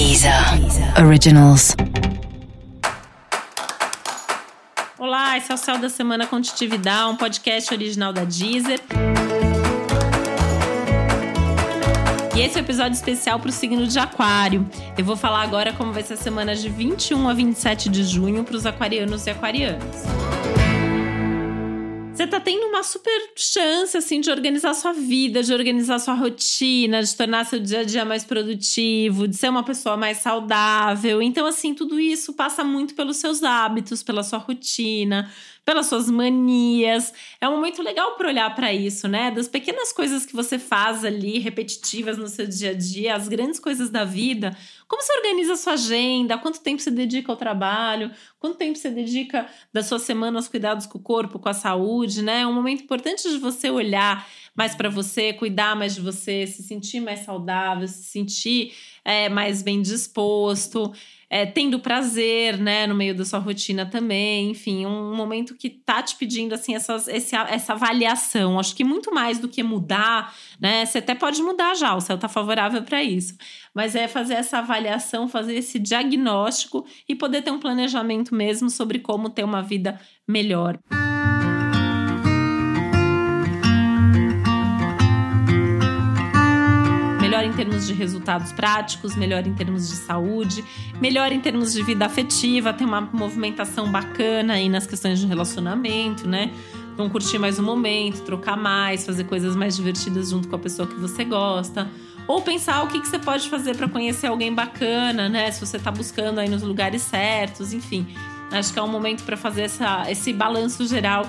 Deezer Originals. Olá, esse é o Céu da Semana Contitividade, um podcast original da Deezer. E esse é o um episódio especial para o signo de Aquário. Eu vou falar agora como vai ser a semana de 21 a 27 de junho para os aquarianos e aquarianas. Você tá tendo uma super chance, assim, de organizar sua vida, de organizar sua rotina, de tornar seu dia a dia mais produtivo, de ser uma pessoa mais saudável. Então, assim, tudo isso passa muito pelos seus hábitos, pela sua rotina, pelas suas manias. É um momento legal para olhar para isso, né? Das pequenas coisas que você faz ali, repetitivas no seu dia a dia, as grandes coisas da vida. Como você organiza a sua agenda? Quanto tempo você dedica ao trabalho? Quanto tempo você dedica da sua semana aos cuidados com o corpo, com a saúde, né? É um momento importante de você olhar mais para você, cuidar mais de você, se sentir mais saudável, se sentir é, mais bem disposto é, tendo prazer, né, no meio da sua rotina também, enfim, um momento que tá te pedindo, assim, essas, esse, essa avaliação. Acho que muito mais do que mudar, né, você até pode mudar já, o céu tá favorável para isso, mas é fazer essa avaliação, fazer esse diagnóstico e poder ter um planejamento mesmo sobre como ter uma vida melhor. Termos de resultados práticos, melhor em termos de saúde, melhor em termos de vida afetiva, tem uma movimentação bacana aí nas questões de relacionamento, né? Então, curtir mais o momento, trocar mais, fazer coisas mais divertidas junto com a pessoa que você gosta. Ou pensar o que, que você pode fazer para conhecer alguém bacana, né? Se você está buscando aí nos lugares certos, enfim. Acho que é um momento para fazer essa, esse balanço geral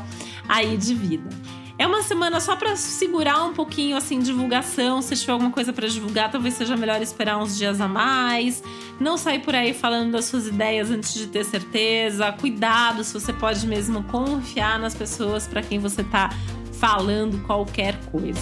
aí de vida. É uma semana só para segurar um pouquinho assim divulgação. Se tiver alguma coisa para divulgar, talvez seja melhor esperar uns dias a mais. Não sair por aí falando das suas ideias antes de ter certeza. Cuidado se você pode mesmo confiar nas pessoas para quem você está falando qualquer coisa.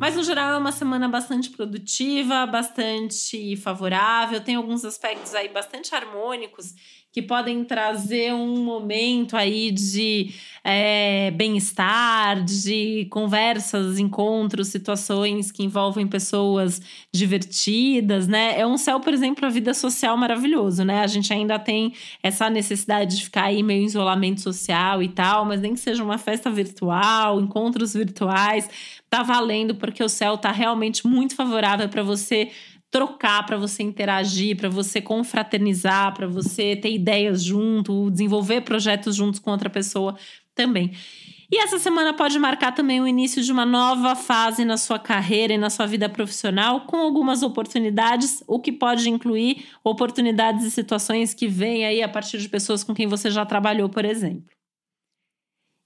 Mas no geral é uma semana bastante produtiva, bastante favorável, tem alguns aspectos aí bastante harmônicos que podem trazer um momento aí de é, bem-estar, de conversas, encontros, situações que envolvem pessoas divertidas, né? É um céu, por exemplo, a vida social maravilhoso, né? A gente ainda tem essa necessidade de ficar aí meio em isolamento social e tal, mas nem que seja uma festa virtual, encontros virtuais, tá valendo porque o céu tá realmente muito favorável para você trocar, para você interagir, para você confraternizar, para você ter ideias junto, desenvolver projetos juntos com outra pessoa também. E essa semana pode marcar também o início de uma nova fase na sua carreira e na sua vida profissional, com algumas oportunidades, o que pode incluir oportunidades e situações que vêm aí a partir de pessoas com quem você já trabalhou, por exemplo.